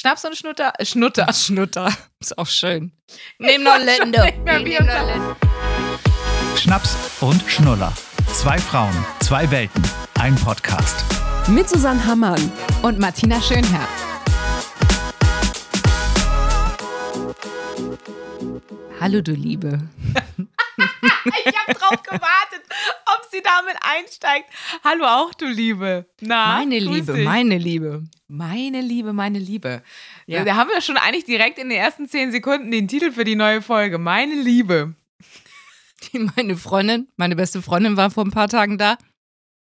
Schnaps und Schnutter. Äh, Schnutter. Schnutter. Ist auch schön. Nehmen noch Lende. Schnaps und Schnuller. Zwei Frauen, zwei Welten, ein Podcast. Mit Susanne Hammann und Martina Schönherr. Hallo, du Liebe. ich habe drauf gewartet, ob sie damit einsteigt. Hallo auch, du Liebe. Na, meine Liebe, dich. meine Liebe. Meine Liebe, meine Liebe. Ja. Da haben wir schon eigentlich direkt in den ersten zehn Sekunden den Titel für die neue Folge. Meine Liebe. meine Freundin, meine beste Freundin war vor ein paar Tagen da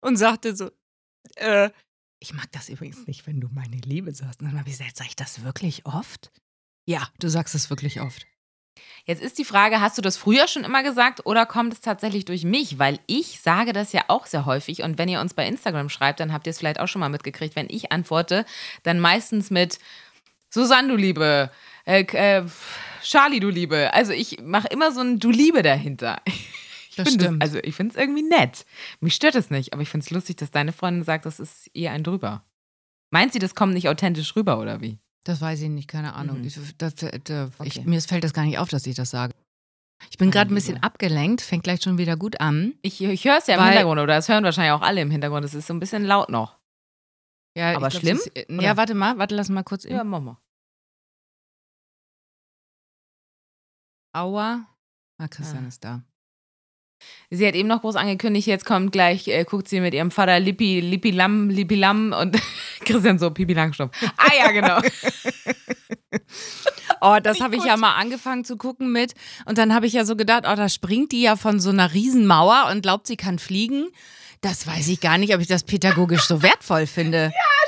und sagte so, äh, ich mag das übrigens nicht, wenn du meine Liebe sagst. Und dann habe ich gesagt, sag ich das wirklich oft? Ja, du sagst es wirklich oft. Jetzt ist die Frage, hast du das früher schon immer gesagt oder kommt es tatsächlich durch mich? Weil ich sage das ja auch sehr häufig und wenn ihr uns bei Instagram schreibt, dann habt ihr es vielleicht auch schon mal mitgekriegt. Wenn ich antworte, dann meistens mit Susanne, du Liebe, äh, äh, Charlie, du Liebe. Also ich mache immer so ein Du Liebe dahinter. Ich das stimmt. Das, also ich finde es irgendwie nett. Mich stört es nicht, aber ich finde es lustig, dass deine Freundin sagt, das ist ihr ein drüber. Meint sie, das kommt nicht authentisch rüber oder wie? Das weiß ich nicht, keine Ahnung. Mhm. Ich, das, das, okay. ich, mir fällt das gar nicht auf, dass ich das sage. Ich bin gerade ein bisschen abgelenkt, fängt gleich schon wieder gut an. Ich, ich höre es ja im Hintergrund, oder das hören wahrscheinlich auch alle im Hintergrund. Es ist so ein bisschen laut noch. Ja, aber glaub, schlimm? Ist, äh, ja, warte mal, warte, lass mal kurz. Ja, mach mal. Aua. Ah, Christian ah. ist da. Sie hat eben noch groß angekündigt, jetzt kommt gleich, äh, guckt sie mit ihrem Vater Lippi, Lippi Lam, Lippi Lam und Christian so, Pipi Langstrumpf. Ah ja, genau. oh, das habe ich ja mal angefangen zu gucken mit. Und dann habe ich ja so gedacht, oh, da springt die ja von so einer Riesenmauer und glaubt, sie kann fliegen. Das weiß ich gar nicht, ob ich das pädagogisch so wertvoll finde. Ja,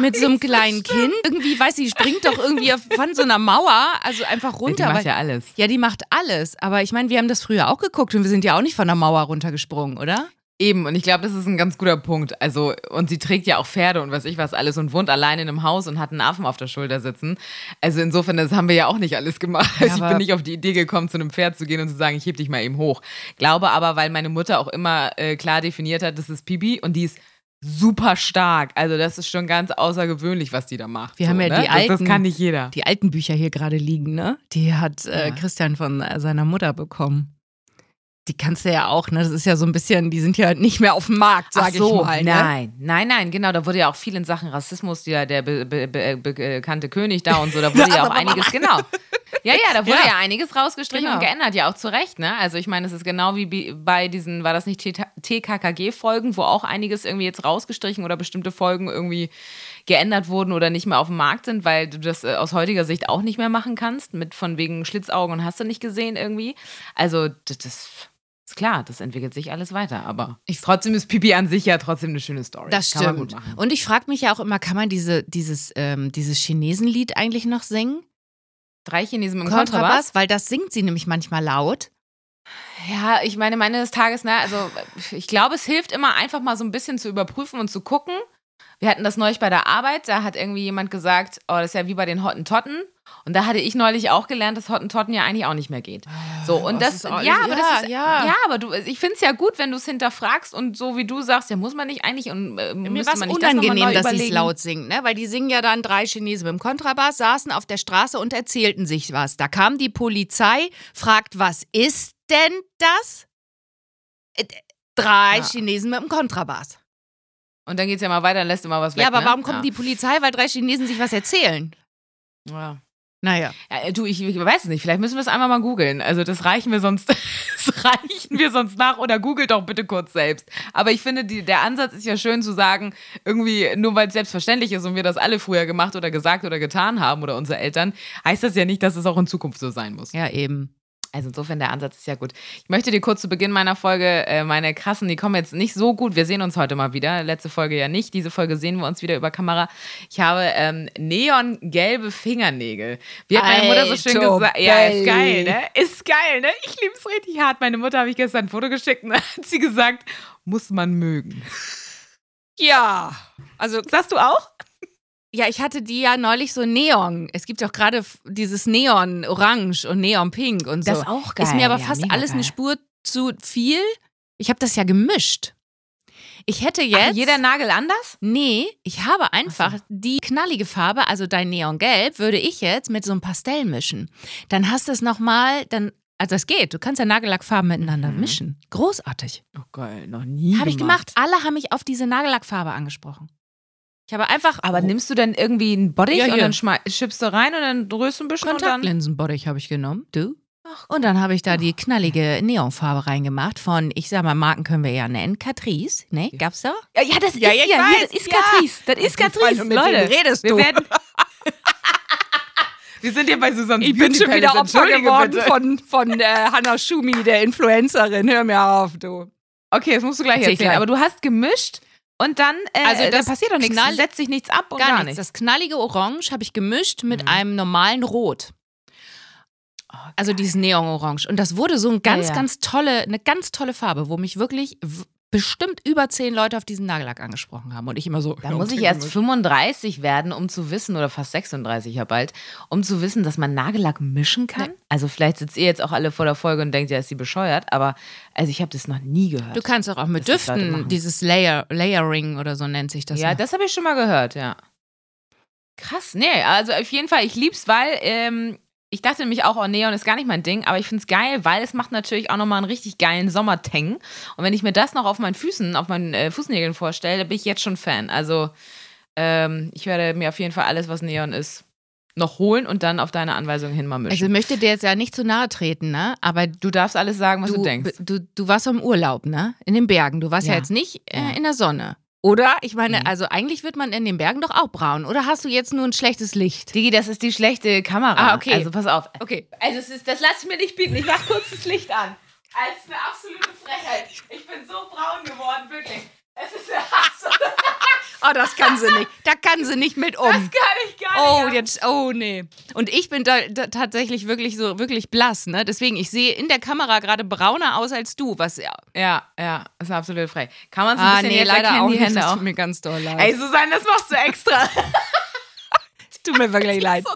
mit so einem kleinen Kind. Irgendwie, weiß sie springt doch irgendwie von so einer Mauer, also einfach runter. Ja, die macht ja alles. Ja, die macht alles. Aber ich meine, wir haben das früher auch geguckt und wir sind ja auch nicht von der Mauer runtergesprungen, oder? Eben, und ich glaube, das ist ein ganz guter Punkt. Also, und sie trägt ja auch Pferde und was ich was alles und wohnt allein in einem Haus und hat einen Affen auf der Schulter sitzen. Also insofern, das haben wir ja auch nicht alles gemacht. Ja, also ich bin nicht auf die Idee gekommen, zu einem Pferd zu gehen und zu sagen, ich heb dich mal eben hoch. Glaube aber, weil meine Mutter auch immer äh, klar definiert hat, das ist Pipi und die ist super stark. Also das ist schon ganz außergewöhnlich, was die da macht. Wir so, haben ja ne? die alten, das, das, kann nicht jeder. Die alten Bücher hier gerade liegen, ne? Die hat äh, ja. Christian von äh, seiner Mutter bekommen. Die kannst du ja auch, ne? Das ist ja so ein bisschen, die sind ja nicht mehr auf dem Markt, sag so, ich mal. Ne? Nein, nein, nein, genau. Da wurde ja auch viel in Sachen Rassismus, der, der be, be, be, bekannte König da und so, da wurde ja auch einiges, genau. Ja, ja, da wurde ja, ja einiges rausgestrichen genau. und geändert, ja auch zu Recht, ne? Also ich meine, es ist genau wie bei diesen, war das nicht TKKG-Folgen, wo auch einiges irgendwie jetzt rausgestrichen oder bestimmte Folgen irgendwie geändert wurden oder nicht mehr auf dem Markt sind, weil du das äh, aus heutiger Sicht auch nicht mehr machen kannst, mit von wegen Schlitzaugen und hast du nicht gesehen irgendwie. Also das, das ist klar, das entwickelt sich alles weiter, aber ich, trotzdem ist Pipi an sich ja trotzdem eine schöne Story. Das stimmt. Und ich frage mich ja auch immer, kann man diese, dieses, ähm, dieses Chinesenlied eigentlich noch singen? Drei Chinesen im Kontrabass? Kontrabass? Weil das singt sie nämlich manchmal laut. Ja, ich meine, meines Tages, ne, also ich glaube, es hilft immer einfach mal so ein bisschen zu überprüfen und zu gucken. Wir hatten das neulich bei der Arbeit, da hat irgendwie jemand gesagt, oh, das ist ja wie bei den Hottentotten. Und da hatte ich neulich auch gelernt, dass Hottentotten ja eigentlich auch nicht mehr geht. So, und oh, das, das ja, aber das ist, ja. ja, aber du, ich finde es ja gut, wenn du es hinterfragst und so wie du sagst, ja, muss man nicht eigentlich und äh, Mir war es unangenehm, das dass sie es laut singen, ne? weil die singen ja dann drei Chinesen mit dem Kontrabass, saßen auf der Straße und erzählten sich was. Da kam die Polizei, fragt, was ist denn das? Äh, drei ja. Chinesen mit dem Kontrabass. Und dann geht es ja mal weiter, dann lässt mal was weg. Ja, aber ne? warum kommt ja. die Polizei? Weil drei Chinesen sich was erzählen. Ja. Naja. Ja, äh, du, ich, ich, weiß es nicht. Vielleicht müssen wir es einmal mal googeln. Also das reichen wir sonst, das reichen wir sonst nach oder googelt doch bitte kurz selbst. Aber ich finde, die, der Ansatz ist ja schön zu sagen, irgendwie, nur weil es selbstverständlich ist und wir das alle früher gemacht oder gesagt oder getan haben oder unsere Eltern, heißt das ja nicht, dass es auch in Zukunft so sein muss. Ja, eben. Also insofern der Ansatz ist ja gut. Ich möchte dir kurz zu Beginn meiner Folge äh, meine krassen, die kommen jetzt nicht so gut. Wir sehen uns heute mal wieder. Letzte Folge ja nicht. Diese Folge sehen wir uns wieder über Kamera. Ich habe ähm, neongelbe Fingernägel. Wie hat meine Mutter so schön gesagt? Ja, ist geil, ne? Ist geil, ne? Ich liebe es richtig hart. Meine Mutter habe ich gestern ein Foto geschickt und hat sie gesagt, muss man mögen. Ja. Also sagst du auch? Ja, ich hatte die ja neulich so Neon. Es gibt auch gerade dieses Neon Orange und Neon Pink und so. Das ist auch geil. Ist mir aber fast ja, alles geil. eine Spur zu viel. Ich habe das ja gemischt. Ich hätte jetzt. Ach, jeder Nagel anders? Nee, ich habe einfach die knallige Farbe, also dein Neongelb, würde ich jetzt mit so einem Pastell mischen. Dann hast du es nochmal, dann. Also das geht. Du kannst ja Nagellackfarben miteinander Mhm. mischen. Großartig. Oh geil, noch nie. Habe ich gemacht. Alle haben mich auf diese Nagellackfarbe angesprochen. Ich habe einfach Aber nimmst du dann irgendwie einen Bottich Ja, und dann schippst du rein und dann rührst du ein bisschen und dann. Kontaktlinsenbottich habe ich genommen. Du? Und dann habe ich da die knallige Neonfarbe reingemacht von, ich sag mal, Marken können wir ja nennen. Catrice, ne? Gab's da? Ja, ja, das Ja, ist ja, hier, das ist ja. Catrice. Das ist Catrice, Leute. redest wir du? werden. wir sind hier bei Susanne Ich bin schon wieder Opfer geworden von, von äh, Hannah Schumi, der Influencerin. Hör mir auf, du. Okay, das musst du gleich Erzähl erzählen. Aber du hast gemischt und dann äh, Also da das passiert doch nichts. Setzt sich nichts ab und Gar, gar, nichts. nichts. Das knallige Orange habe ich gemischt mit Mhm. einem normalen Rot. Also dieses Neon-Orange. Und das wurde so ein ganz, Ja, ja. ganz tolle, eine ganz tolle Farbe, wo mich wirklich bestimmt über zehn Leute auf diesen Nagellack angesprochen haben. Und ich immer so. Da muss ich erst gemischt. 35 werden, um zu wissen, oder fast 36 ja bald, um zu wissen, dass man Nagellack mischen kann. Also vielleicht sitzt ihr jetzt auch alle vor der Folge und denkt, ja, ist sie bescheuert, aber also ich habe das noch nie gehört. Du kannst auch, auch mit Düften, dieses Layer, Layering oder so nennt sich das. ja, noch. das habe ich schon mal gehört, ja. Krass, nee, also auf jeden Fall, ich lieb's, weil ähm, ich dachte nämlich auch, oh, Neon ist gar nicht mein Ding, aber ich find's geil, weil es macht natürlich auch nochmal einen richtig geilen Sommertang. Und wenn ich mir das noch auf meinen Füßen, auf meinen äh, Fußnägeln vorstelle, bin ich jetzt schon Fan. Also ähm, ich werde mir auf jeden Fall alles, was Neon ist, noch holen und dann auf deine Anweisung hin mal mischen. Also ich möchte dir jetzt ja nicht zu nahe treten, ne? Aber du darfst alles sagen, was du, du, denkst. du, du warst im Urlaub, ne? In den Bergen. Du warst ja, Ja. jetzt nicht äh, in der Sonne. Oder? Ich meine, Mhm. also eigentlich wird man in den Bergen doch auch braun. Oder hast du jetzt nur ein schlechtes Licht? Digi, das ist die schlechte Kamera. Ah, okay. Also pass auf. Okay. Also es ist, das lasse ich mir nicht bieten. Ich mach kurz das Licht an. Ist eine absolute Frechheit. Ich bin so braun geworden, wirklich. Es ist absolute... Oh, das kann sie nicht. Da kann sie nicht mit um. Das kann ich gar nicht. Oh, jetzt, oh nee. Und ich bin da, da tatsächlich wirklich so, wirklich blass, ne? Deswegen, ich sehe in der Kamera gerade brauner aus als du, was ja. Ja, ja, ist eine absolute Frechheit. Kann man es ein Ah, bisschen nee, jetzt leider auch die nicht. Hände Das auch. tut mir ganz doll leid. Ey, Susanne, das machst du extra. tut mir wirklich leid. so.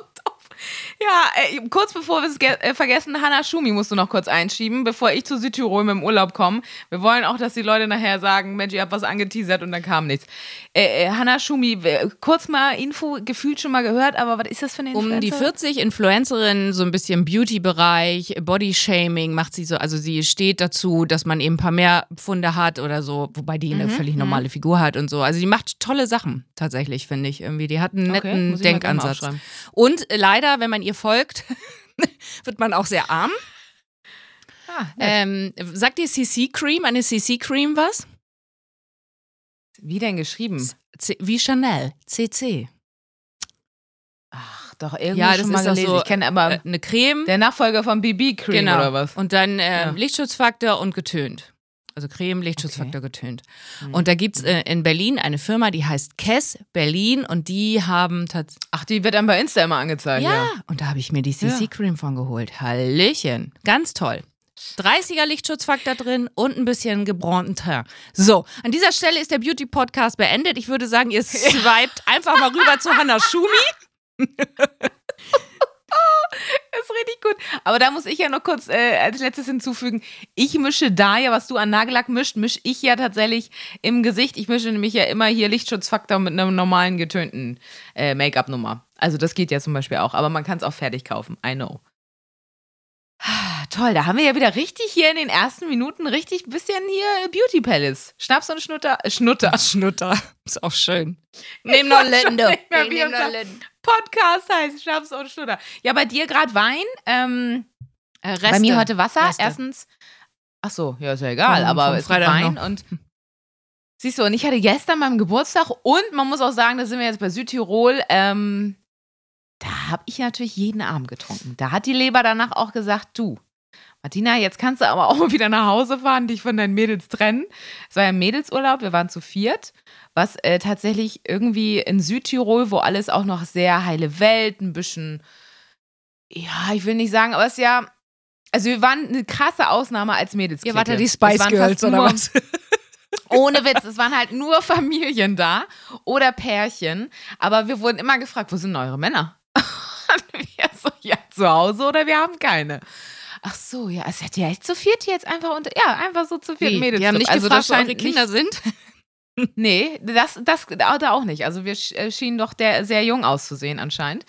Ja, äh, kurz bevor wir es äh, vergessen, Hanna Schumi musst du noch kurz einschieben, bevor ich zu Südtirol mit dem Urlaub komme. Wir wollen auch, dass die Leute nachher sagen, Mensch, ihr habt was angeteasert und dann kam nichts. Äh, äh, Hanna Schumi, kurz mal Info, gefühlt schon mal gehört, aber was ist das für eine Um die Influencerin? 40 Influencerin, so ein bisschen Beauty-Bereich, Body-Shaming macht sie so. Also sie steht dazu, dass man eben ein paar mehr Pfunde hat oder so, wobei die Mhm, eine völlig normale Figur hat und so. Also die macht tolle Sachen tatsächlich, finde ich. Irgendwie, die hat einen Okay, netten mal Denkansatz. Und äh, wenn man ihr folgt, wird man auch sehr arm. Ah. Ähm, sagt dir CC Cream, eine CC Cream was? Wie denn geschrieben? C wie Chanel, CC. Ach, doch, irgendwo Ja, das schon mal gelesen. so, ich kenne aber Äh, eine Creme. der Nachfolger von BB Cream genau. oder was? Und dann äh, Ja. Lichtschutzfaktor und getönt. Also Creme, Lichtschutzfaktor getönt. Mhm. Und da gibt es äh, in Berlin eine Firma, die heißt Kess Berlin und die haben tatsächlich. Ach, die wird dann bei Insta immer angezeigt. Ja, Ja. und da habe ich mir die CC Ja. Von geholt. Hallöchen. Ganz toll. 30er Lichtschutzfaktor drin und ein bisschen gebräunten Teint. So, an dieser Stelle ist der Beauty Podcast beendet. Ich würde sagen, ihr swiped einfach mal rüber zu Hannah Schumi. ist richtig gut. Aber da muss ich ja noch kurz äh, als letztes hinzufügen. Ich mische da ja, was du an Nagellack mischt, mische ich ja tatsächlich im Gesicht. Ich mische nämlich ja immer hier Lichtschutzfaktor mit einer normalen getönten äh, Make-up-Nummer. Also das geht ja zum Beispiel auch. Aber man kann es auch fertig kaufen. I know. Toll, da haben wir ja wieder richtig hier in den ersten Minuten richtig bisschen hier Beauty Palace. Schnaps und Schnutter. Äh, Schnutter. Schnutter. Ist auch schön. Nehm noch Linde. Nehm. Podcast heißt Schnaps und Schnutter. Ja, bei dir gerade Wein. Ähm, Äh, Reste. Bei mir heute Wasser. Reste. Erstens. Ach so, ja, ist ja egal, Vom- aber es ist Freitag Wein noch. und siehst du, und ich hatte gestern meinen Geburtstag und man muss auch sagen, da sind wir jetzt bei Südtirol, ähm, da habe ich natürlich jeden Abend getrunken. Da hat die Leber danach auch gesagt, du, Martina, jetzt kannst du aber auch wieder nach Hause fahren, dich von deinen Mädels trennen. Es war ja ein Mädelsurlaub, wir waren zu viert, was äh, tatsächlich irgendwie in Südtirol, wo alles auch noch sehr heile Welt, ein bisschen, ja, ich will nicht sagen, aber es ist ja, also wir waren eine krasse Ausnahme als Mädels. Ihr wart ja die Spice Girls oder nur- was? ohne Witz, es waren halt nur Familien da oder Pärchen. Aber wir wurden immer gefragt, wo sind eure Männer? Und wir so, ja, zu Hause oder wir haben keine. Ach so, ja, es hätte ja echt zu viert jetzt einfach unter, ja, einfach so zu viert Wie? Mädels. Die haben nicht also gefragt, wo eure Kinder sind. Nee, das, das da auch nicht. Also wir äh, schienen doch der, sehr jung auszusehen anscheinend.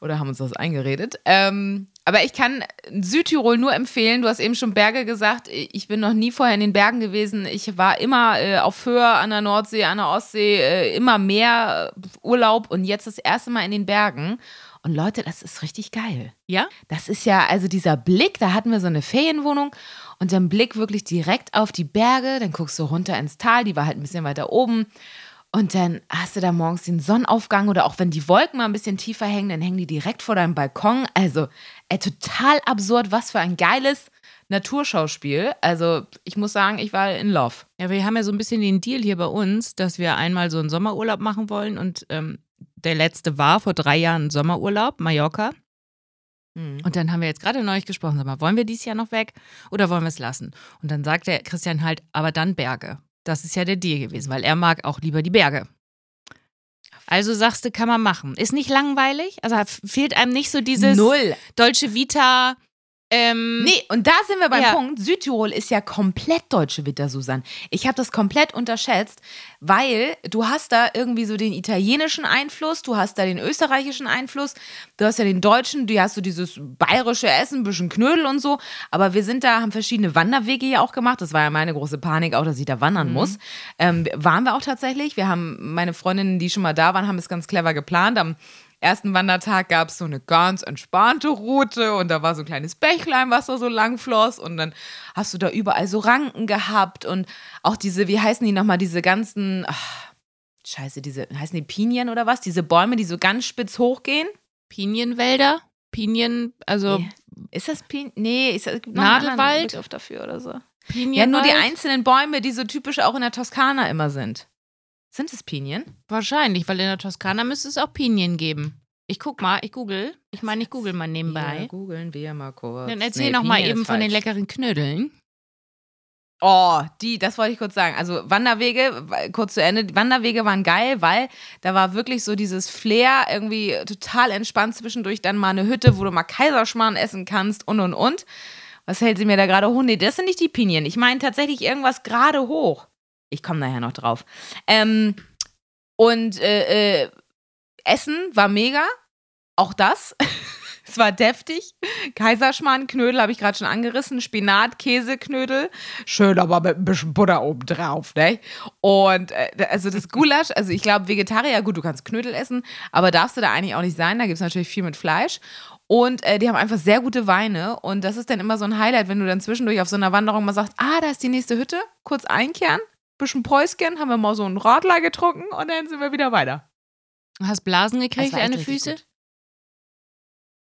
Oder haben uns das eingeredet. Ähm, aber ich kann Südtirol nur empfehlen. Du hast eben schon Berge gesagt. Ich bin noch nie vorher in den Bergen gewesen. Ich war immer äh, auf Höhe an der Nordsee, an der Ostsee, äh, immer mehr Urlaub und jetzt das erste Mal in den Bergen. Und Leute, das ist richtig geil. Ja? Das ist ja, also dieser Blick, da hatten wir so eine Ferienwohnung und dann Blick wirklich direkt auf die Berge, dann guckst du runter ins Tal, die war halt ein bisschen weiter oben. Und dann hast du da morgens den Sonnenaufgang oder auch wenn die Wolken mal ein bisschen tiefer hängen, dann hängen die direkt vor deinem Balkon. Also ey, total absurd, was für ein geiles Naturschauspiel. Also ich muss sagen, ich war in Love. Ja, wir haben ja so ein bisschen den Deal hier bei uns, dass wir einmal so einen Sommerurlaub machen wollen und ähm, der letzte war vor drei Jahren Sommerurlaub, Mallorca. Mhm. Und dann haben wir jetzt gerade neulich gesprochen, sag mal, wollen wir dieses Jahr noch weg oder wollen wir es lassen? Und dann sagt der Christian halt, aber dann Berge. Das ist ja der Deal gewesen, weil er mag auch lieber die Berge. Also sagst du, kann man machen. Ist nicht langweilig? Also fehlt einem nicht so dieses Null. Dolce Vita ähm, nee, und da sind wir beim ja. Punkt. Südtirol ist ja komplett deutsche Witter, Susan. Ich habe das komplett unterschätzt, weil du hast da irgendwie so den italienischen Einfluss, du hast da den österreichischen Einfluss, du hast ja den deutschen, du hast so dieses bayerische Essen, ein bisschen Knödel und so. Aber wir sind da, haben verschiedene Wanderwege ja auch gemacht. Das war ja meine große Panik auch, dass ich da wandern mhm. muss. Ähm, waren wir auch tatsächlich. Wir haben meine Freundinnen, die schon mal da waren, haben es ganz clever geplant. Am ersten Wandertag gab es so eine ganz entspannte Route und da war so ein kleines Bächlein, was da so lang floss und dann hast du da überall so Ranken gehabt und auch diese, wie heißen die nochmal, diese ganzen, ach, scheiße, diese, heißen die Pinien oder was? Diese Bäume, die so ganz spitz hochgehen? Pinienwälder? Pinien, also. Nee. Ist das Pinien? Nee, ist das, Nadelwald? dafür oder so. Pinienwald? Ja, nur die einzelnen Bäume, die so typisch auch in der Toskana immer sind. Sind es Pinien? Wahrscheinlich, weil in der Toskana müsste es auch Pinien geben. Ich guck mal, ich google. Ich meine, ich google mal nebenbei. Ja, googeln wir mal kurz. Dann erzähl nee, noch mal eben von den leckeren Knödeln. Oh, die, das wollte ich kurz sagen. Also Wanderwege, kurz zu Ende, Wanderwege waren geil, weil da war wirklich so dieses Flair, irgendwie total entspannt zwischendurch, dann mal eine Hütte, wo du mal Kaiserschmarrn essen kannst und und und. Was hält sie mir da gerade hoch? Nee, das sind nicht die Pinien. Ich meine tatsächlich irgendwas gerade hoch. Ich komme nachher noch drauf. Ähm, und äh, äh, Essen war mega. Auch das. es war deftig. Kaiserschmarrnknödel habe ich gerade schon angerissen. Spinat, Käseknödel. Schön, aber mit ein bisschen Butter oben drauf, ne? Und äh, also das Gulasch, also ich glaube, Vegetarier, gut, du kannst Knödel essen, aber darfst du da eigentlich auch nicht sein. Da gibt es natürlich viel mit Fleisch. Und äh, die haben einfach sehr gute Weine. Und das ist dann immer so ein Highlight, wenn du dann zwischendurch auf so einer Wanderung mal sagst, ah, da ist die nächste Hütte, kurz einkehren, bisschen Päuschen, haben wir mal so einen Radler getrunken und dann sind wir wieder weiter. Hast Blasen gekriegt den Füße? Gut.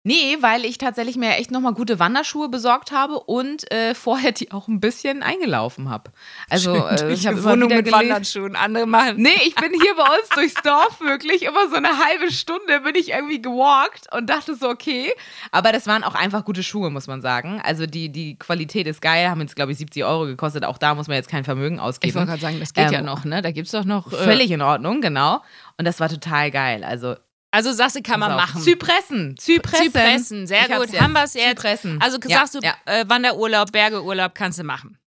Nee, weil ich tatsächlich mir echt nochmal gute Wanderschuhe besorgt habe und äh, vorher die auch ein bisschen eingelaufen habe. Also äh, ich habe Wohnung mit Wanderschuhen, andere machen. Nee, ich bin hier bei uns durchs Dorf wirklich immer so eine halbe Stunde bin ich irgendwie gewalkt und dachte so, okay. Aber das waren auch einfach gute Schuhe, muss man sagen. Also die, die Qualität ist geil, haben jetzt, glaube ich, 70 Euro gekostet. Auch da muss man jetzt kein Vermögen ausgeben. Ich wollte gerade sagen, das geht ähm, ja noch, ne? Da gibt es doch noch. Äh, völlig in Ordnung, genau. Und das war total geil. Also also sagst du, kann man machen. Zypressen. Zypressen. Zypressen, sehr ich gut. Haben wir es jetzt. Zypressen. Also sagst ja, du, ja. Äh, Wanderurlaub, Bergeurlaub kannst du machen.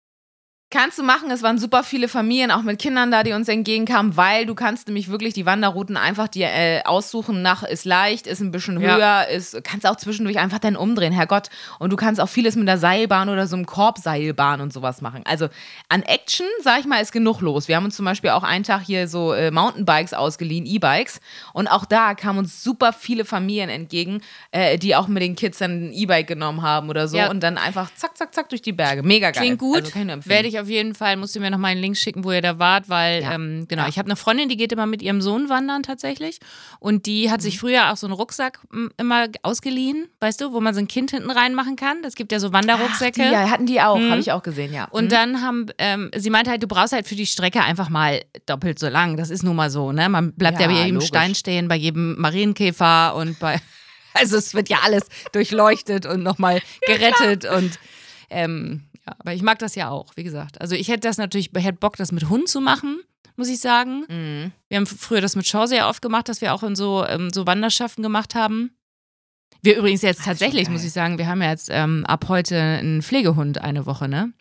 Kannst du machen. Es waren super viele Familien, auch mit Kindern da, die uns entgegenkamen, weil du kannst nämlich wirklich die Wanderrouten einfach dir äh, aussuchen nach, ist leicht, ist ein bisschen höher, ja. ist, kannst auch zwischendurch einfach dann umdrehen, Herrgott. Und du kannst auch vieles mit der Seilbahn oder so einem Korbseilbahn und sowas machen. Also an Action, sag ich mal, ist genug los. Wir haben uns zum Beispiel auch einen Tag hier so äh, Mountainbikes ausgeliehen, E-Bikes. Und auch da kamen uns super viele Familien entgegen, äh, die auch mit den Kids dann ein E-Bike genommen haben oder so. Ja. Und dann einfach zack, zack, zack durch die Berge. Mega geil. Klingt gut. Also Werde ich auf jeden Fall, musst du mir noch mal einen Link schicken, wo ihr da wart, weil, ja. ähm, genau, ja. ich habe eine Freundin, die geht immer mit ihrem Sohn wandern tatsächlich. Und die hat mhm. sich früher auch so einen Rucksack immer ausgeliehen, weißt du, wo man so ein Kind hinten reinmachen kann. Es gibt ja so Wanderrucksäcke. Ach, die, ja, hatten die auch, mhm. habe ich auch gesehen, ja. Und mhm. dann haben, ähm, sie meinte halt, du brauchst halt für die Strecke einfach mal doppelt so lang. Das ist nun mal so, ne? Man bleibt ja, ja bei jedem logisch. Stein stehen, bei jedem Marienkäfer und bei. Also es wird ja alles durchleuchtet und nochmal gerettet und ähm, ja, aber ich mag das ja auch, wie gesagt. Also ich hätte das natürlich, hätte Bock, das mit Hund zu machen, muss ich sagen. Mhm. Wir haben früher das mit Shaw sehr oft gemacht, dass wir auch in so, ähm, so Wanderschaften gemacht haben. Wir übrigens jetzt tatsächlich, muss ich sagen, wir haben ja jetzt ähm, ab heute einen Pflegehund eine Woche, ne?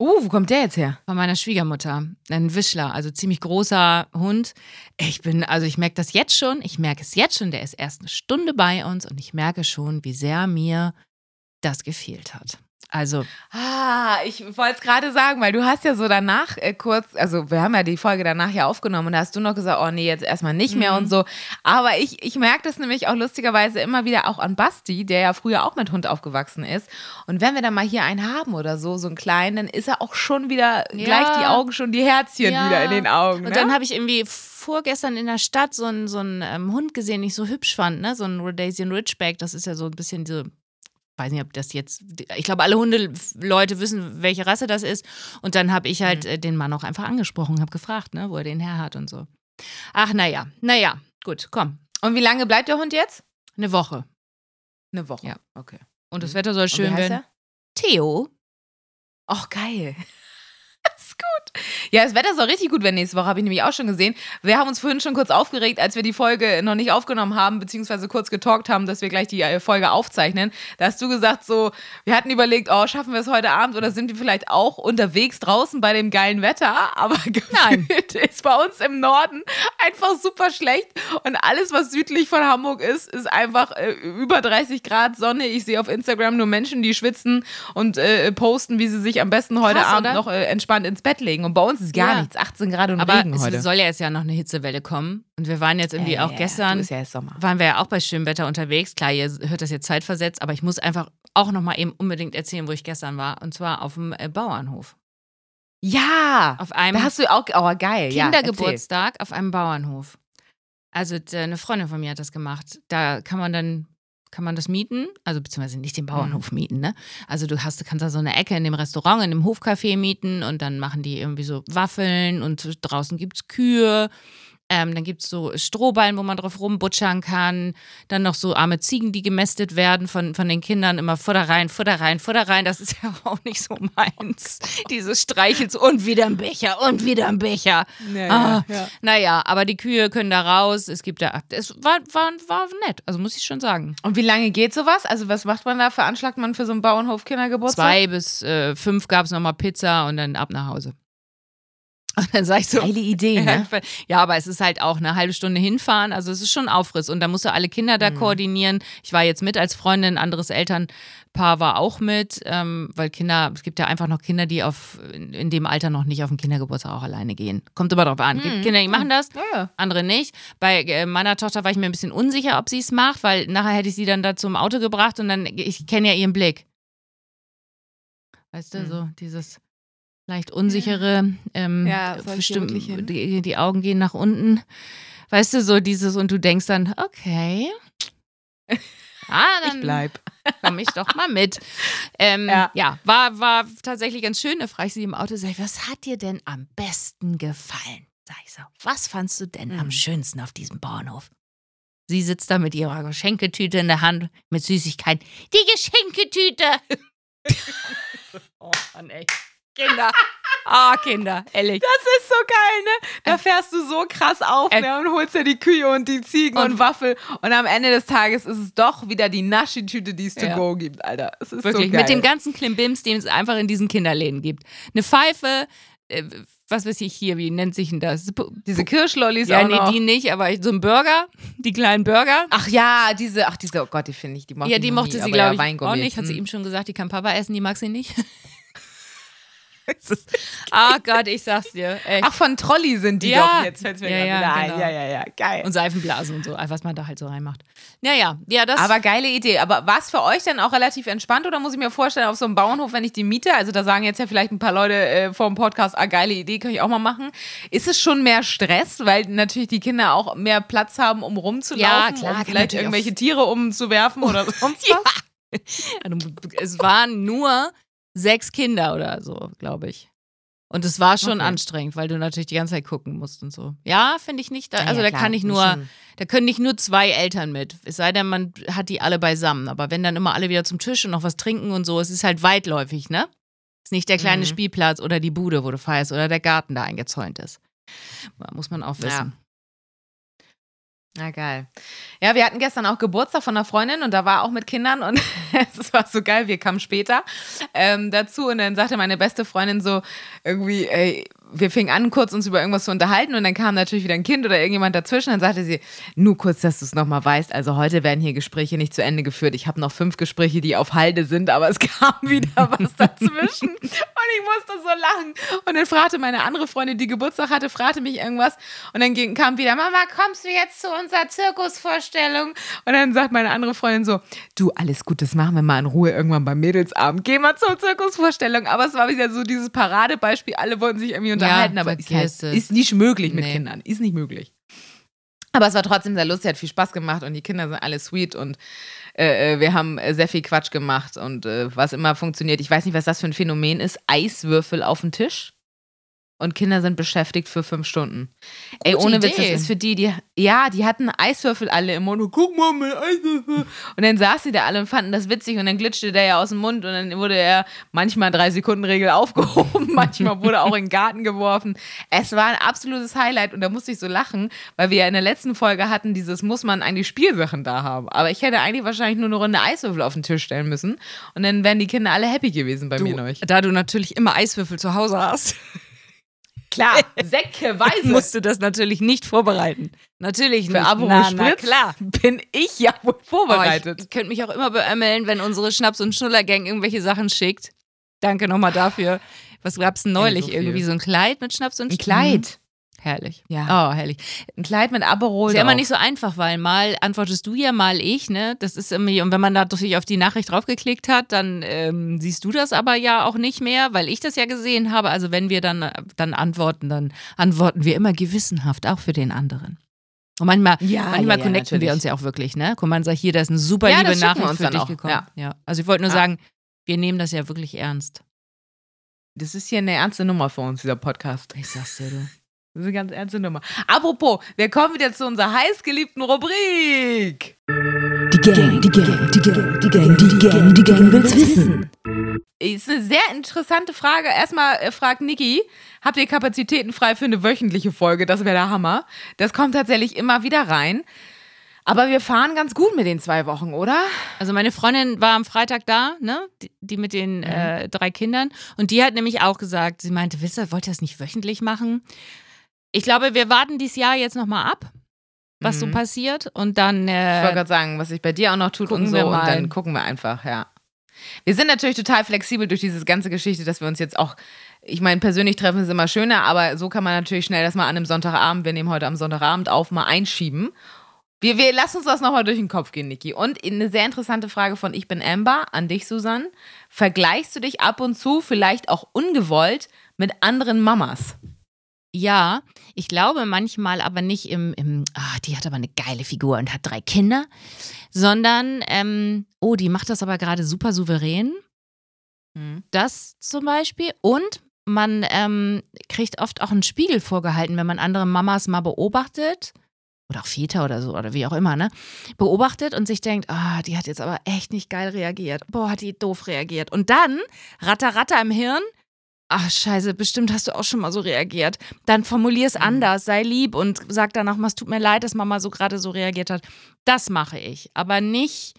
Uh, wo kommt der jetzt her? Von meiner Schwiegermutter. Ein Wischler, also ziemlich großer Hund. Ich bin, also ich merke das jetzt schon. Ich merke es jetzt schon. Der ist erst eine Stunde bei uns und ich merke schon, wie sehr mir das gefehlt hat. Also. Ah, ich wollte es gerade sagen, weil du hast ja so danach äh, kurz, also wir haben ja die Folge danach ja aufgenommen und da hast du noch gesagt, oh nee, jetzt erstmal nicht mehr Mhm. und so. Aber ich, ich merke das nämlich auch lustigerweise immer wieder auch an Basti, der ja früher auch mit Hund aufgewachsen ist. Und wenn wir dann mal hier einen haben oder so, so einen kleinen, dann ist er auch schon wieder Ja. gleich die Augen, schon die Herzchen Ja. wieder in den Augen. Ne? Und dann habe ich irgendwie vorgestern in der Stadt so einen, so einen ähm, Hund gesehen, den ich so hübsch fand, ne? So einen Rhodesian Ridgeback. Das ist ja so ein bisschen diese. Weiß nicht, ob das jetzt. Ich glaube, alle Hundeleute wissen, welche Rasse das ist. Und dann habe ich halt äh, den Mann auch einfach angesprochen, habe gefragt, ne, wo er den her hat und so. Ach, naja, naja, gut, komm. und wie lange bleibt der Hund jetzt? Eine Woche. Eine Woche. Ja. Okay. Und das Mhm. Wetter soll schön werden. er? Theo. Ach, geil. Gut. Ja, das Wetter ist auch richtig gut, wenn nächste Woche, habe ich nämlich auch schon gesehen. Wir haben uns vorhin schon kurz aufgeregt, als wir die Folge noch nicht aufgenommen haben, beziehungsweise kurz getalkt haben, dass wir gleich die äh, Folge aufzeichnen. Da hast du gesagt, so, wir hatten überlegt, oh, schaffen wir es heute Abend oder sind wir vielleicht auch unterwegs draußen bei dem geilen Wetter? Aber Nein. ist bei uns im Norden einfach super schlecht und alles, was südlich von Hamburg ist, ist einfach äh, über 30 Grad Sonne. Ich sehe auf Instagram nur Menschen, die schwitzen und äh, posten, wie sie sich am besten heute Krass, Abend oder? noch äh, entspannt ins Bett legen. Und bei uns ist gar Ja. nichts. 18 Grad und Aber Regen es heute. soll ja jetzt ja noch eine Hitzewelle kommen. Und wir waren jetzt irgendwie Ja, auch ja, gestern. Ja waren wir ja auch bei schönem Wetter unterwegs. Klar, ihr hört das jetzt zeitversetzt, aber ich muss einfach auch noch mal eben unbedingt erzählen, wo ich gestern war. Und zwar auf dem äh, Bauernhof. Ja, Auf einem da hast du auch, oh geil, ja. Kindergeburtstag auf einem Bauernhof. Also eine Freundin von mir hat das gemacht. Da kann man dann kann man das mieten, also beziehungsweise nicht den Mhm. Bauernhof mieten, ne? Also du hast, du kannst da so eine Ecke in dem Restaurant, in dem Hofcafé mieten und dann machen die irgendwie so Waffeln und draußen gibt's Kühe. Ähm, dann gibt es so Strohballen, wo man drauf rumbutschern kann. Dann noch so arme Ziegen, die gemästet werden von, von den Kindern. Immer Futter rein, Futter rein, Futter rein. Das ist ja auch nicht so meins. Dieses Streichels und wieder ein Becher und wieder ein Becher. Ja, Ah, ja, ja. Naja, aber die Kühe können da raus. Es gibt da. Es war, war, war nett, also muss ich schon sagen. Und wie lange geht sowas? Also was macht man da? Veranschlagt man für so einen Bauernhof Kindergeburtstag? Zwei bis äh, fünf gab es nochmal Pizza und dann ab nach Hause. Und dann sag ich so. Geile Idee, ne? Ja, aber es ist halt auch eine halbe Stunde hinfahren. Also es ist schon Aufriss. Und da musst du alle Kinder da Mhm. koordinieren. Ich war jetzt mit als Freundin, ein anderes Elternpaar war auch mit, ähm, weil Kinder, es gibt ja einfach noch Kinder, die auf, in, dem Alter noch nicht auf den Kindergeburtstag auch alleine gehen. Kommt immer drauf an. Mhm. Gibt Kinder, die machen das, ja. andere nicht. Bei äh, meiner Tochter war ich mir ein bisschen unsicher, ob sie es macht, weil nachher hätte ich sie dann da zum Auto gebracht und dann, ich kenne ja ihren Blick. Weißt du, Mhm. so dieses leicht unsichere, ähm, Ja, ich bestimmt, die, die Augen gehen nach unten. Weißt du, so dieses, und du denkst dann, okay. Ah, Ich dann bleib. komm ich doch mal mit. Ähm, Ja. ja, war, war tatsächlich ganz schön. Da frage ich sie im Auto, sag ich, was hat dir denn am besten gefallen? Sag ich so, was fandst du denn am Mhm. schönsten auf diesem Bauernhof? Sie sitzt da mit ihrer Geschenketüte in der Hand mit Süßigkeiten. Die Geschenketüte! oh Mann, ey. Kinder. Ah, Kinder, ehrlich. Das ist so geil, ne? Da fährst du so krass auf Äh. ne? und holst dir die Kühe und die Ziegen und, Und- Waffel. Und am Ende des Tages ist es doch wieder die Naschi-Tüte, die es to Ja. go gibt, Alter. Es ist Wirklich, so geil. mit dem ganzen Klimbims, den es einfach in diesen Kinderläden gibt. Eine Pfeife, äh, was weiß ich hier, wie nennt sich denn das? Diese Kirschlollis Ja, auch nee, noch. die nicht, aber so ein Burger, die kleinen Burger. Ach ja, diese, ach diese, oh Gott, die finde ich, die mochte ja, ich die mochte nie, sie, glaube ja, ich, auch nicht. Hat sie Hm. ihm schon gesagt, die kann Papa essen, die mag sie nicht. Ah Gott, ich sag's dir. Ey. Ach, von Trolli sind die Ja. doch. Jetzt fällt's mir Ja, gerade ja, wieder ein. genau. Ja, ja, ja, geil. Und Seifenblasen und so, was man da halt so reinmacht. Naja, ja, das. Aber geile Idee. Aber war es für euch dann auch relativ entspannt oder muss ich mir vorstellen, auf so einem Bauernhof, wenn ich die miete, also da sagen jetzt ja vielleicht ein paar Leute äh, vor dem Podcast, ah, geile Idee, kann ich auch mal machen. Ist es schon mehr Stress, weil natürlich die Kinder auch mehr Platz haben, um rumzulaufen, Ja, klar, um vielleicht irgendwelche Tiere umzuwerfen oder sonst Ja. was? Also, es waren nur sechs Kinder oder so, glaube ich. Und es war schon Okay. anstrengend, weil du natürlich die ganze Zeit gucken musst und so. Ja, finde ich nicht. Da, also ja, da klar, kann ich nur, schon. da können nicht nur zwei Eltern mit. Es sei denn, man hat die alle beisammen. Aber wenn dann immer alle wieder zum Tisch und noch was trinken und so, es ist halt weitläufig, ne? Ist nicht der kleine Mhm. Spielplatz oder die Bude, wo du feierst oder der Garten da eingezäunt ist. Muss man auch Ja. Na geil. Ja, wir hatten gestern auch Geburtstag von einer Freundin und da war auch mit Kindern und es war so geil, wir kamen später ähm, dazu und dann sagte meine beste Freundin so irgendwie, ey, wir fingen an, kurz uns über irgendwas zu unterhalten und dann kam natürlich wieder ein Kind oder irgendjemand dazwischen. Dann sagte sie, nur kurz, dass du es nochmal weißt. Also heute werden hier Gespräche nicht zu Ende geführt. Ich habe noch fünf Gespräche, die auf Halde sind, aber es kam wieder was dazwischen. und ich musste so lachen. Und dann fragte meine andere Freundin, die Geburtstag hatte, fragte mich irgendwas. Und dann ging, kam wieder, Mama, kommst du jetzt zu unserer Zirkusvorstellung? Und dann sagt meine andere Freundin so, du, alles gut, das machen wir mal in Ruhe irgendwann beim Mädelsabend. Geh mal zur Zirkusvorstellung. Aber es war wieder so dieses Paradebeispiel. Alle wollten sich irgendwie unterhalten, ja, aber ist, halt, ist, nicht möglich mit nee. Kindern. Ist nicht möglich. Aber es war trotzdem sehr lustig, hat viel Spaß gemacht und die Kinder sind alle sweet und äh, äh wir haben äh, sehr viel Quatsch gemacht und äh, was immer funktioniert. Ich weiß nicht, was das für ein Phänomen ist. Eiswürfel auf dem Tisch und Kinder sind beschäftigt für fünf Stunden. Gute Ey, ohne Idee. Witz, das ist für die, die, ja, die hatten Eiswürfel alle im Mund. Und, Guck mal, mein Eiswürfel. Und dann saßen sie da alle und fanden das witzig und dann glitschte der ja aus dem Mund und dann wurde er manchmal drei Sekunden Regel aufgehoben, manchmal wurde auch in den Garten geworfen. Es war ein absolutes Highlight und da musste ich so lachen, weil wir ja in der letzten Folge hatten, dieses muss man eigentlich Spielsachen da haben. Aber ich hätte eigentlich wahrscheinlich nur eine Runde Eiswürfel auf den Tisch stellen müssen und dann wären die Kinder alle happy gewesen bei du, mir neulich. Da du natürlich immer Eiswürfel zu Hause hast. Klar, säckeweise. Musst du das natürlich nicht vorbereiten. Natürlich Für nicht. Aperol Spritz klar. bin ich ja wohl vorbereitet. Oh, ich könnte mich auch immer beömmeln, wenn unsere Schnaps- und Schnullergang irgendwelche Sachen schickt. Danke nochmal dafür. Was gab's denn neulich? So irgendwie so ein Kleid mit Schnaps und Ein Kleid? Herrlich. Ja. Oh, herrlich. Ein Kleid mit Aperol. Ist ja immer nicht so einfach, weil mal antwortest du ja, mal ich, ne? Das ist irgendwie, und wenn man da natürlich auf die Nachricht draufgeklickt hat, dann ähm, siehst du das aber ja auch nicht mehr, weil ich das ja gesehen habe. Also wenn wir dann, dann antworten, dann antworten wir immer gewissenhaft, auch für den anderen. Und manchmal, ja, manchmal ja, connecten natürlich. wir uns ja auch wirklich, ne? Guck mal, sag hier, da ist eine super liebe Nachricht für dich auch. gekommen. Ja. ja. Also ich wollte nur sagen, wir nehmen das ja wirklich ernst. Das ist hier eine ernste Nummer für uns, dieser Podcast. Ich sag's dir, du. Das ist eine ganz ernste Nummer. Apropos, wir kommen wieder zu unserer heißgeliebten Rubrik. Die Gang, die Gang, die Gang, die Gang, die Gang, die Gang will's wissen. Ist eine sehr interessante Frage. Erstmal äh, fragt Niki, habt ihr Kapazitäten frei für eine wöchentliche Folge? Das wäre der Hammer. Das kommt tatsächlich immer wieder rein. Aber wir fahren ganz gut mit den zwei Wochen, oder? Also meine Freundin war am Freitag da, ne? Die, die mit den mhm. äh, drei Kindern. Und die hat nämlich auch gesagt, sie meinte, wisst ihr, wollt ihr das nicht wöchentlich machen? Ich glaube, wir warten dieses Jahr jetzt nochmal ab, was mhm. so passiert. Und dann. Äh, ich wollte gerade sagen, was sich bei dir auch noch tut und so. Und dann gucken wir einfach, ja. Wir sind natürlich total flexibel durch diese ganze Geschichte, dass wir uns jetzt auch, ich meine, persönlich treffen ist immer schöner, aber so kann man natürlich schnell das mal an einem Sonntagabend, wir nehmen heute am Sonntagabend auf, mal einschieben. Wir, wir lassen uns das nochmal durch den Kopf gehen, Niki. Und eine sehr interessante Frage von Ich bin Amber an dich, Susan. Vergleichst du dich ab und zu, vielleicht auch ungewollt, mit anderen Mamas? Ja, ich glaube manchmal aber nicht im, im ah, die hat aber eine geile Figur und hat drei Kinder, sondern, ähm, oh, die macht das aber gerade super souverän. Mhm. Das zum Beispiel. Und man ähm, kriegt oft auch einen Spiegel vorgehalten, wenn man andere Mamas mal beobachtet oder auch Väter oder so oder wie auch immer, ne, beobachtet und sich denkt, ah, die hat jetzt aber echt nicht geil reagiert. Boah, hat die doof reagiert. Und dann, ratter, ratter im Hirn, ach scheiße, bestimmt hast du auch schon mal so reagiert. Dann formulier es mhm. anders, sei lieb und sag danach, es tut mir leid, dass Mama so gerade so reagiert hat. Das mache ich, aber nicht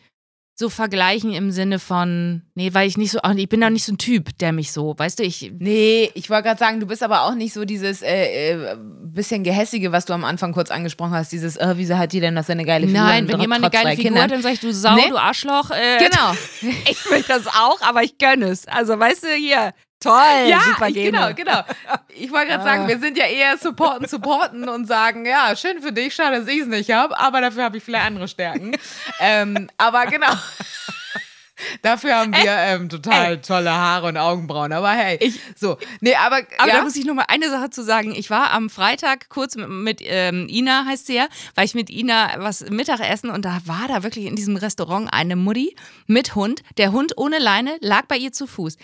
so vergleichen im Sinne von, nee, weil ich nicht so, ich bin auch nicht so ein Typ, der mich so, weißt du, ich. Nee, ich wollte gerade sagen, du bist aber auch nicht so dieses äh, äh, bisschen Gehässige, was du am Anfang kurz angesprochen hast, dieses, äh, wieso hat die denn das eine geile Figur? Nein, wenn jemand eine geile Figur Kindern. hat, dann sag ich, du Sau, nee? du Arschloch. Äh, genau. ich will das auch, aber ich gönne es. Also, weißt du, hier, Toll, ja, super ich, genau, genau. Ich wollte gerade sagen, wir sind ja eher supporten, supporten und sagen, ja, schön für dich, schade, dass ich es nicht habe, aber dafür habe ich vielleicht andere Stärken. ähm, aber genau. Dafür haben wir ähm, total Ey. tolle Haare und Augenbrauen. Aber hey, ich, so. Nee, aber. Aber ja? da muss ich noch mal eine Sache zu sagen. Ich war am Freitag kurz mit, mit ähm, Ina, heißt sie ja, war ich mit Ina was Mittagessen und da war da wirklich in diesem Restaurant eine Mutti mit Hund. Der Hund ohne Leine lag bei ihr zu Fuß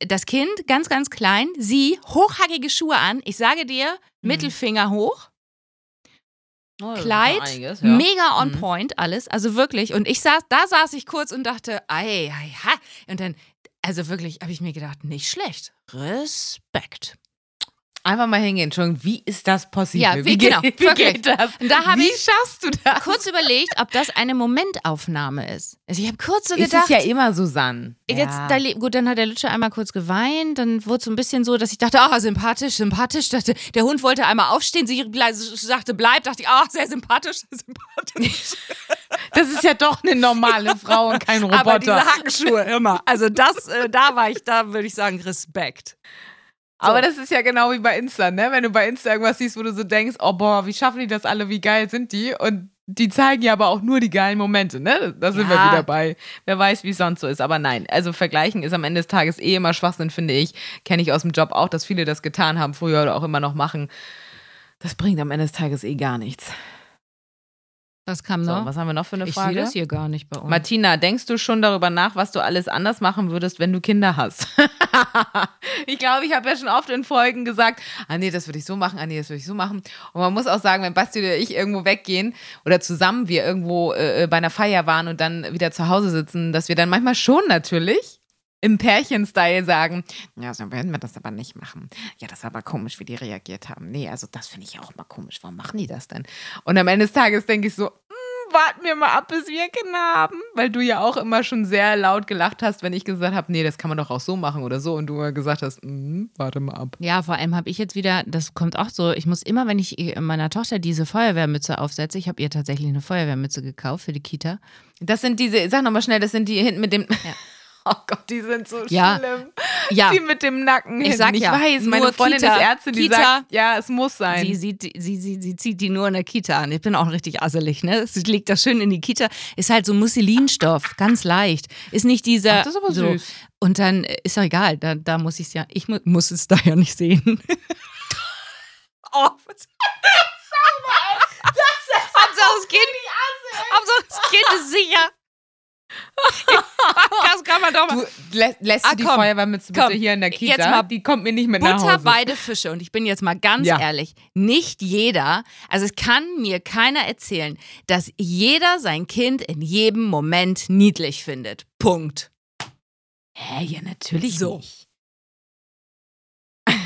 das Kind ganz, ganz klein, sie hochhackige Schuhe an. Ich sage dir, mhm. Mittelfinger hoch. Oh, Kleid, einiges, ja. mega on mhm. point alles, also wirklich. Und ich saß, da saß ich kurz und dachte, ei, ei, ha. Und dann, also wirklich, habe ich mir gedacht, nicht schlecht. Respekt. Einfach mal hingehen. Entschuldigung, wie ist das possible? Ja, wie, wie, genau. geht, wie geht das? Und da habe wie ich schaffst du das? kurz überlegt, ob das eine Momentaufnahme ist. Also ich habe kurz so ist gedacht. es ja immer Susanne. Jetzt, ja. da, gut, dann hat der Lütscher einmal kurz geweint, dann wurde es so ein bisschen so, dass ich dachte, ah, sympathisch, sympathisch. Dachte, der Hund wollte einmal aufstehen, sie sagte, bleib, dachte ich, ah, sehr sympathisch, sehr sympathisch. das ist ja doch eine normale Frau und kein Roboter. Aber diese Hackenschuhe, immer. Also das, äh, da war ich, da würde ich sagen, Respekt. Aber das ist ja genau wie bei Insta, ne? Wenn du bei Insta irgendwas siehst, wo du so denkst, oh boah, wie schaffen die das alle, wie geil sind die? Und die zeigen ja aber auch nur die geilen Momente, ne? Da sind wir Ja. wieder bei. Wer weiß, wie es sonst so ist. Aber nein, also vergleichen ist am Ende des Tages eh immer Schwachsinn, finde ich. Kenne ich aus dem Job auch, dass viele das getan haben, früher oder auch immer noch machen. Das bringt am Ende des Tages eh gar nichts. Was kam So, noch? was haben wir noch für eine ich sehe Frage? das hier gar nicht bei uns. Martina, denkst du schon darüber nach, was du alles anders machen würdest, wenn du Kinder hast? ich glaube, ich habe ja schon oft in Folgen gesagt, ah nee, das würde ich so machen, ah nee, das würde ich so machen. Und man muss auch sagen, wenn Basti oder ich irgendwo weggehen oder zusammen wir irgendwo äh, bei einer Feier waren und dann wieder zu Hause sitzen, dass wir dann manchmal schon natürlich im Pärchen-Style sagen, ja, so werden wir das aber nicht machen. Ja, das war aber komisch, wie die reagiert haben. Nee, also das finde ich auch mal komisch. Warum machen die das denn? Und am Ende des Tages denke ich so, "Mm, warten wir mal ab, bis wir Kinder haben. Weil du ja auch immer schon sehr laut gelacht hast, wenn ich gesagt habe, nee, das kann man doch auch so machen oder so. Und du immer gesagt hast, "Mm, warte mal ab. Ja, vor allem habe ich jetzt wieder, das kommt auch so, ich muss immer, wenn ich äh, meiner Tochter diese Feuerwehrmütze aufsetze, ich habe ihr tatsächlich eine Feuerwehrmütze gekauft für die Kita. Das sind diese, sag nochmal schnell, das sind die hinten mit dem. Oh Gott, die sind so Ja. schlimm. Ja. Die mit dem Nacken Ich sag ich ja, weiß, meine Freundin Kita. ist Ärztin, die Kita. sagt, ja, es muss sein. Sie, sieht, sie, sie, sie zieht die nur in der Kita an. Ich bin auch richtig asselig, ne? Sie legt das schön in die Kita. Ist halt so Musselinstoff, ganz leicht. Ist nicht dieser. Ach, das ist aber so. süß. Und dann äh, ist doch egal, da, da muss ich es ja, ich mu muss es da ja nicht sehen. oh, was? Hauptsache das Kind, Hauptsache das Kind ist sicher. Das kann man doch mal. Du lä lässt Ah, du die komm, Feuerwehrmütze bitte komm, hier in der Kita? jetzt mal die kommt mir nicht nach Butter Hause. beide Fische. Und ich bin jetzt mal ganz Ja. ehrlich, nicht jeder, also es kann mir keiner erzählen, dass jeder sein Kind in jedem Moment niedlich findet. Punkt. Hä, ja, natürlich So. nicht.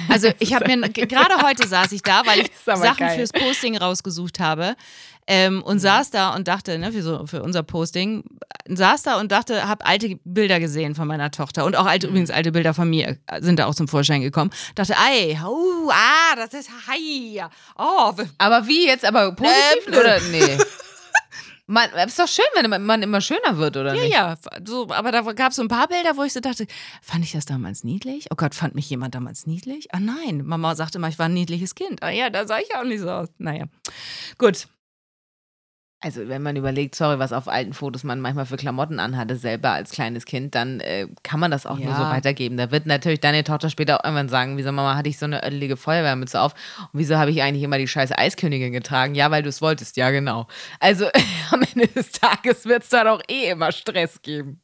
Also ich habe mir, gerade heute saß ich da, weil ich Sachen geil. fürs Posting rausgesucht habe ähm, und saß da und dachte, ne, für, so, für unser Posting, saß da und dachte, habe alte Bilder gesehen von meiner Tochter und auch Mhm. alte, übrigens alte Bilder von mir sind da auch zum Vorschein gekommen. Dachte, ei, oh, ah, das ist, hi, oh, Aber wie jetzt? Aber positiv Ähm, oder? Nee. Man, ist doch schön, wenn man, immer schöner wird, oder Ja, nicht? ja, so, aber da gab es so ein paar Bilder, wo ich so dachte, fand ich das damals niedlich? Oh Gott, fand mich jemand damals niedlich? Ah nein, Mama sagte immer, ich war ein niedliches Kind. Ah ja, da sah ich auch nicht so aus. Naja, gut. Also, wenn man überlegt, sorry, was auf alten Fotos man manchmal für Klamotten anhatte, selber als kleines Kind, dann äh, kann man das auch nur so Ja. weitergeben. Da wird natürlich deine Tochter später auch irgendwann sagen, wieso Mama hatte ich so eine ödelige Feuerwehrmütze auf und wieso habe ich eigentlich immer die scheiß Eiskönigin getragen? Ja, weil du es wolltest, ja genau. Also am Ende des Tages wird es da doch eh immer Stress geben.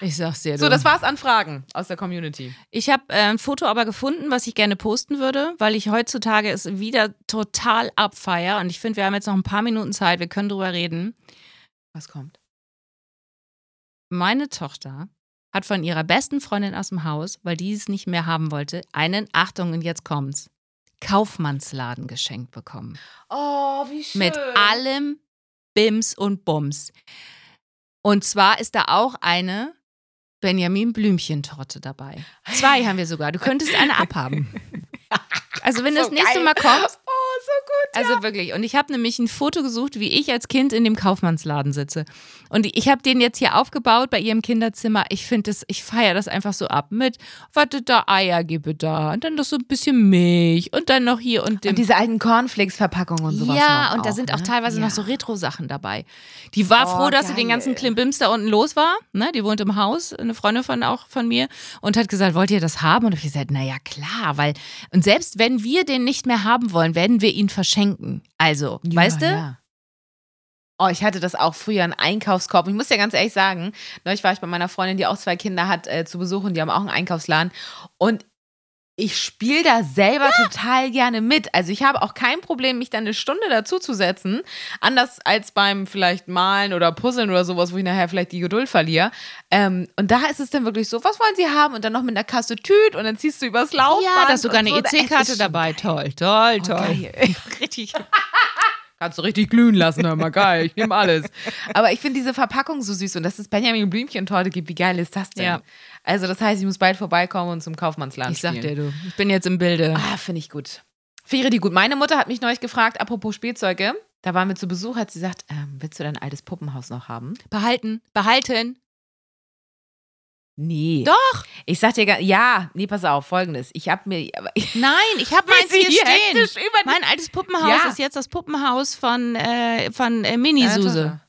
Ich sag's dir. So, das war's an Fragen aus der Community. Ich habe äh, ein Foto aber gefunden, was ich gerne posten würde, weil ich heutzutage es wieder total abfeier und ich finde, wir haben jetzt noch ein paar Minuten Zeit, wir können drüber reden. Was kommt? Meine Tochter hat von ihrer besten Freundin aus dem Haus, weil die es nicht mehr haben wollte, einen, Achtung, und jetzt kommt's, Kaufmannsladen geschenkt bekommen. Oh, wie schön. Mit allem Bims und Bums. Und zwar ist da auch eine Benjamin Blümchentorte dabei. Zwei haben wir sogar. Du könntest eine abhaben. Also wenn du So das nächste geil. Mal kommst, so gut. also wirklich. Und ich habe nämlich ein Foto gesucht, wie ich als Kind in dem Kaufmannsladen sitze. Und ich habe den jetzt hier aufgebaut bei ihrem Kinderzimmer. Ich finde das, ich feiere das einfach so ab mit, warte, da Eier gebe da. Und dann noch so ein bisschen Milch und dann noch hier und dem. Und diese alten Cornflakes-Verpackungen und sowas. ja, und da auch, sind auch ne? teilweise ja. noch so Retro-Sachen dabei. Die war Oh, froh, dass sie den geil. ganzen Klimbims da unten los war. Ne? Die wohnt im Haus, eine Freundin von auch von mir, und hat gesagt, wollt ihr das haben? Und ich gesagt, naja, klar, weil, und selbst wenn wir den nicht mehr haben wollen, werden wir ihn verschenken. Also, Ja, weißt du? Ja. Oh, ich hatte das auch früher, einen Einkaufskorb. Ich muss dir ganz ehrlich sagen, neulich war ich bei meiner Freundin, die auch zwei Kinder hat, äh, zu Besuch und die haben auch einen Einkaufsladen. Und ich spiele da selber total gerne mit. Also ich habe auch kein Problem, mich dann eine Stunde dazu zu setzen. Anders als beim vielleicht Malen oder Puzzeln oder sowas, wo ich nachher vielleicht die Geduld verliere. Ähm, und da ist es dann wirklich so, was wollen Sie haben? Und dann noch mit einer Kasse Tüt und dann ziehst du übers Laufband. Ja, da hast sogar eine so. EC-Karte dabei. Toll, toll, toll. geil. Richtig. Kannst du richtig glühen lassen, hör mal geil, ich nehme alles. Aber ich finde diese Verpackung so süß und dass es Benjamin Blümchen-Torte gibt, wie geil ist das denn? Ja. Also das heißt, ich muss bald vorbeikommen und zum Kaufmannsland Ich sag spielen. dir, du. Ich bin jetzt im Bilde. Ah, finde ich gut. Finde die gut. Meine Mutter hat mich neulich gefragt, apropos Spielzeuge. Da waren wir zu Besuch, hat sie gesagt, ähm, willst du dein altes Puppenhaus noch haben? Behalten, behalten. Nee. Doch. Ich sag dir, gar- ja, nee, pass auf, folgendes. Ich hab mir, Nein, ich habe meins hier stehen. Mein altes Puppenhaus Ja. ist jetzt das Puppenhaus von, äh, von äh, Mini-Suse.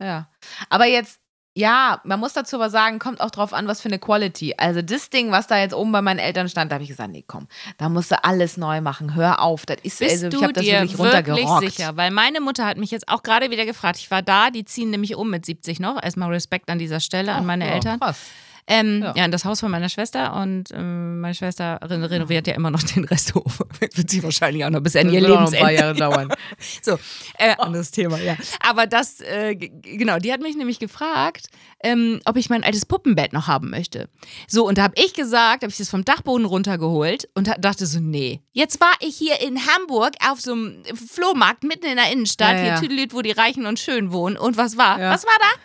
Ja. Aber jetzt, ja, man muss dazu aber sagen, kommt auch drauf an, was für eine Quality. Also das Ding, was da jetzt oben bei meinen Eltern stand, da habe ich gesagt, nee, komm, da musst du alles neu machen. Hör auf, das ist Bist also, ich habe das wirklich runtergerockt. sicher? Weil meine Mutter hat mich jetzt auch gerade wieder gefragt. Ich war da, die ziehen nämlich um mit 70 noch. Erstmal Respekt an dieser Stelle an meine Ja, Eltern. Krass. Ähm, Ja. ja. in das Haus von meiner Schwester und ähm, meine Schwester re renoviert ja immer noch den Resthof. Wird sie wahrscheinlich auch noch bis an Das ihr auch noch ein paar Jahre dauern. So, äh, anderes Thema, ja. Aber das, äh, genau, die hat mich nämlich gefragt, ähm, ob ich mein altes Puppenbett noch haben möchte. So, und da habe ich gesagt, habe ich das vom Dachboden runtergeholt und dachte so, nee. Jetzt war ich hier in Hamburg auf so einem Flohmarkt mitten in der Innenstadt, Ja, hier ja. Tüdelüt, wo die Reichen und schön wohnen. Und was war? Was war da?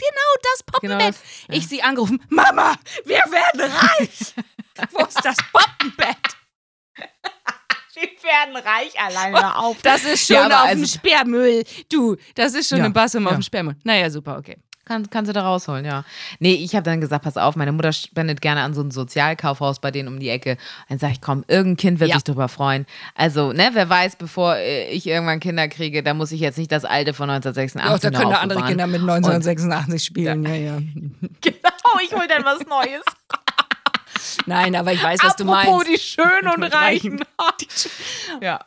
Genau das Genau Puppenbett. das, ja. Ich sie angerufen, Mama, wir werden reich. Wo ist das Puppenbett? Wir werden reich alleine auf. Das ist schon Ja, auf also- dem Sperrmüll. Du, das ist schon Ja, ein Bassum auf ja. dem Sperrmüll. Naja, super, okay. Kann, kannst du da rausholen, ja. Nee, ich habe dann gesagt, pass auf, meine Mutter spendet gerne an so ein Sozialkaufhaus bei denen um die Ecke. Dann sage ich, komm, irgendein Kind wird Ja. sich drüber freuen. Also, ne, wer weiß, bevor äh, ich irgendwann Kinder kriege, da muss ich jetzt nicht das alte von 1986 Doch, da können da andere. Kinder mit 1986 spielen. Ja, ja. Genau, ich hol dann was Neues. Nein, aber ich weiß, was du Apropos meinst. die Schönen und Und Reichen. ja.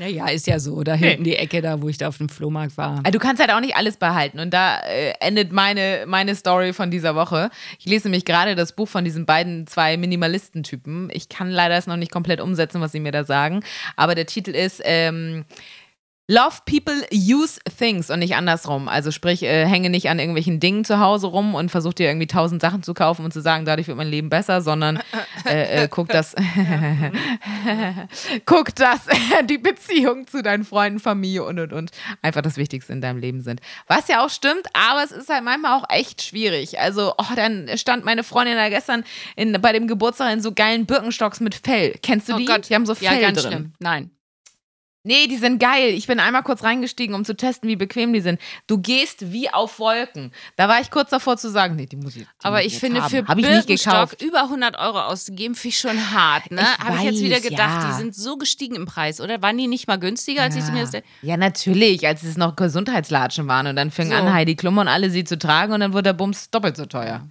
Naja, ist ja so. Da hinten die Ecke, da wo ich da auf dem Flohmarkt war. Also Du kannst halt auch nicht alles behalten. Und da äh, endet meine, meine Story von dieser Woche. Ich lese nämlich gerade das Buch von diesen beiden zwei Minimalistentypen. Ich kann leider es noch nicht komplett umsetzen, was sie mir da sagen. Aber der Titel ist ähm, Love People Use Things und nicht andersrum. Also sprich, äh, hänge nicht an irgendwelchen Dingen zu Hause rum und versuch dir irgendwie tausend Sachen zu kaufen und zu sagen, dadurch wird mein Leben besser, sondern äh, äh, guck das, guck, dass die Beziehung zu deinen Freunden, Familie und und und einfach das Wichtigste in deinem Leben sind. Was ja auch stimmt, aber es ist halt manchmal auch echt schwierig. Also, oh, dann stand meine Freundin da gestern in, bei dem Geburtstag in so geilen Birkenstocks mit Fell. Kennst du die? Die haben so Fell ja, ganz drin. schlimm. Nein. Nee, die sind geil. Ich bin einmal kurz reingestiegen, um zu testen, wie bequem die sind. Du gehst wie auf Wolken. Da war ich kurz davor zu sagen, nee, die muss ich. Die Aber muss ich jetzt finde, haben. für Hab ich nicht Birkenstock gekauft. über 100 Euro auszugeben, finde ich schon hart. Ne? Ich Habe ich jetzt wieder gedacht, ja. die sind so gestiegen im Preis, oder? Waren die nicht mal günstiger, als ich sie mir das... Ja, natürlich, als es noch Gesundheitslatschen waren und dann fing So. an, Heidi Klum und alle sie zu tragen und dann wurde der Bums doppelt so teuer.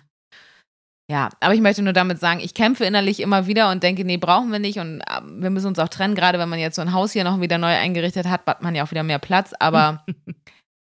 Ja, aber ich möchte nur damit sagen, ich kämpfe innerlich immer wieder und denke, nee, brauchen wir nicht und äh, wir müssen uns auch trennen, gerade wenn man jetzt so ein Haus hier noch wieder neu eingerichtet hat, hat man ja auch wieder mehr Platz, aber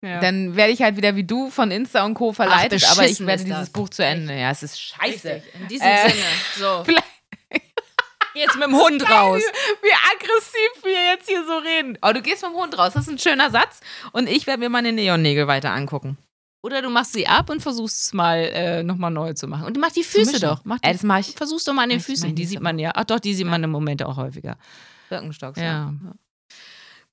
Ja. dann werde ich halt wieder wie du von Insta und Co. verleitet, aber ich werde dieses das. Buch zu Ende. Ja, es ist scheiße. Richtig, in diesem Äh, Sinne. So, jetzt mit dem Hund raus. Wie aggressiv wir jetzt hier so reden. Oh, du gehst vom Hund raus. Das ist ein schöner Satz. Und ich werde mir meine Neonnägel weiter angucken. Oder du machst sie ab und versuchst es mal äh, nochmal neu zu machen. Und mach die Füße doch. Mach die, Ey, das mach ich- Versuch's doch mal an den Füßen. Die sieht man ja. Ach doch, die sieht man im Moment auch häufiger. Birkenstocks. Ja.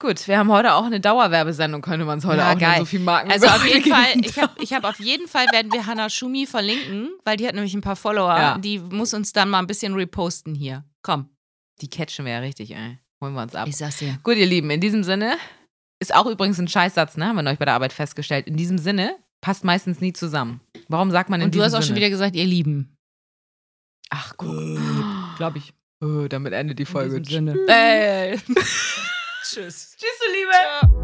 Gut, wir haben heute auch eine Dauerwerbesendung, könnte man es heute Ja, auch geil. so viel Marken. Also auf jeden Fall, ich habe ich hab auf jeden Fall, werden wir Hannah Schumi verlinken, weil die hat nämlich ein paar Follower. Ja. Die muss uns dann mal ein bisschen reposten hier. Komm. Die catchen wir ja richtig, ey. Holen wir uns ab. Ich sag's dir. Gut, ihr Lieben, in diesem Sinne ist auch übrigens ein Scheißsatz, ne? Haben wir neulich bei der Arbeit festgestellt. In diesem Sinne passt meistens nie zusammen. Warum sagt man in Und du hast auch Sinne? schon wieder gesagt, ihr Lieben. Ach, guck. Glaube ich. Oh, damit endet die Folge. In Sinne. Äh. Tschüss. Tschüss, du Liebe.